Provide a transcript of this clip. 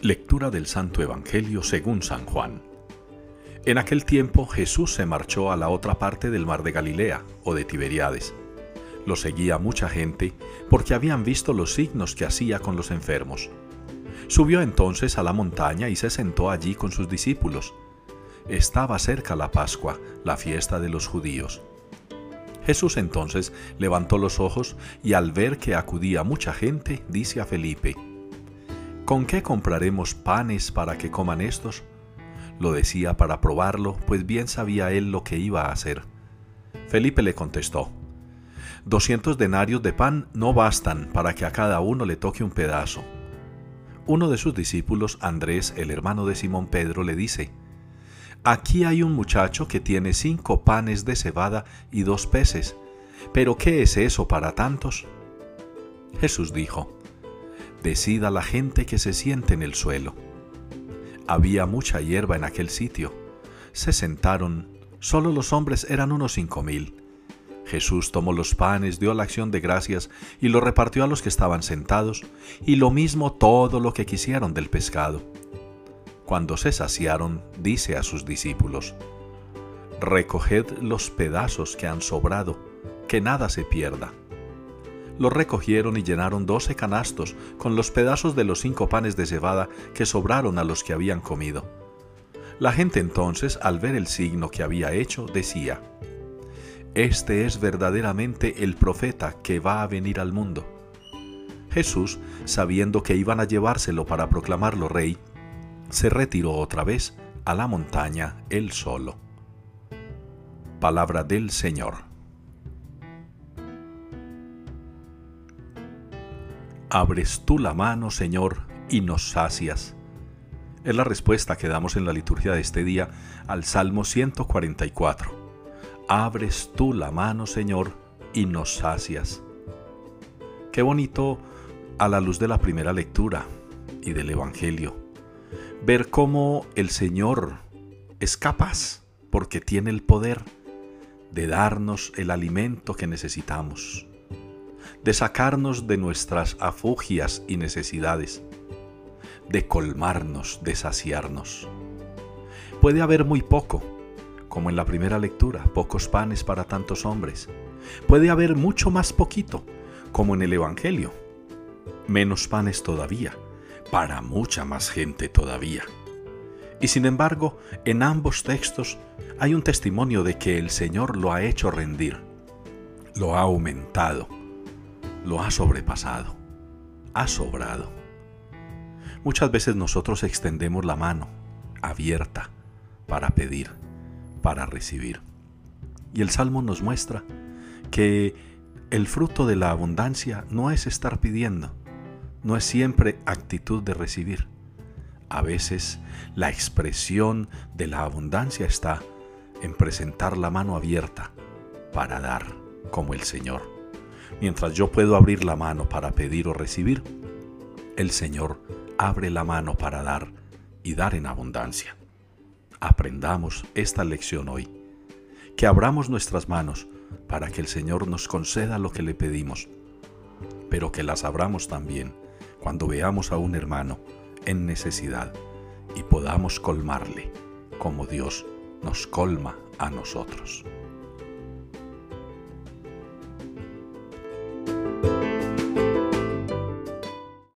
Lectura del Santo Evangelio según San Juan. En aquel tiempo Jesús se marchó a la otra parte del mar de Galilea o de Tiberiades. Lo seguía mucha gente porque habían visto los signos que hacía con los enfermos. Subió entonces a la montaña y se sentó allí con sus discípulos. Estaba cerca la Pascua, la fiesta de los judíos. Jesús entonces levantó los ojos y al ver que acudía mucha gente, dice a Felipe, ¿Con qué compraremos panes para que coman estos? Lo decía para probarlo, pues bien sabía él lo que iba a hacer. Felipe le contestó, Doscientos denarios de pan no bastan para que a cada uno le toque un pedazo. Uno de sus discípulos, Andrés, el hermano de Simón Pedro, le dice, Aquí hay un muchacho que tiene cinco panes de cebada y dos peces, pero ¿qué es eso para tantos? Jesús dijo, decida la gente que se siente en el suelo. Había mucha hierba en aquel sitio. Se sentaron, solo los hombres eran unos cinco mil. Jesús tomó los panes, dio la acción de gracias y lo repartió a los que estaban sentados, y lo mismo todo lo que quisieron del pescado. Cuando se saciaron, dice a sus discípulos, Recoged los pedazos que han sobrado, que nada se pierda lo recogieron y llenaron doce canastos con los pedazos de los cinco panes de cebada que sobraron a los que habían comido. La gente entonces, al ver el signo que había hecho, decía, Este es verdaderamente el profeta que va a venir al mundo. Jesús, sabiendo que iban a llevárselo para proclamarlo rey, se retiró otra vez a la montaña él solo. Palabra del Señor. Abres tú la mano, Señor, y nos sacias. Es la respuesta que damos en la liturgia de este día al Salmo 144. Abres tú la mano, Señor, y nos sacias. Qué bonito a la luz de la primera lectura y del Evangelio. Ver cómo el Señor es capaz, porque tiene el poder, de darnos el alimento que necesitamos de sacarnos de nuestras afugias y necesidades, de colmarnos, de saciarnos. Puede haber muy poco, como en la primera lectura, pocos panes para tantos hombres. Puede haber mucho más poquito, como en el Evangelio. Menos panes todavía, para mucha más gente todavía. Y sin embargo, en ambos textos hay un testimonio de que el Señor lo ha hecho rendir, lo ha aumentado, lo ha sobrepasado, ha sobrado. Muchas veces nosotros extendemos la mano abierta para pedir, para recibir. Y el Salmo nos muestra que el fruto de la abundancia no es estar pidiendo, no es siempre actitud de recibir. A veces la expresión de la abundancia está en presentar la mano abierta para dar como el Señor. Mientras yo puedo abrir la mano para pedir o recibir, el Señor abre la mano para dar y dar en abundancia. Aprendamos esta lección hoy. Que abramos nuestras manos para que el Señor nos conceda lo que le pedimos, pero que las abramos también cuando veamos a un hermano en necesidad y podamos colmarle como Dios nos colma a nosotros.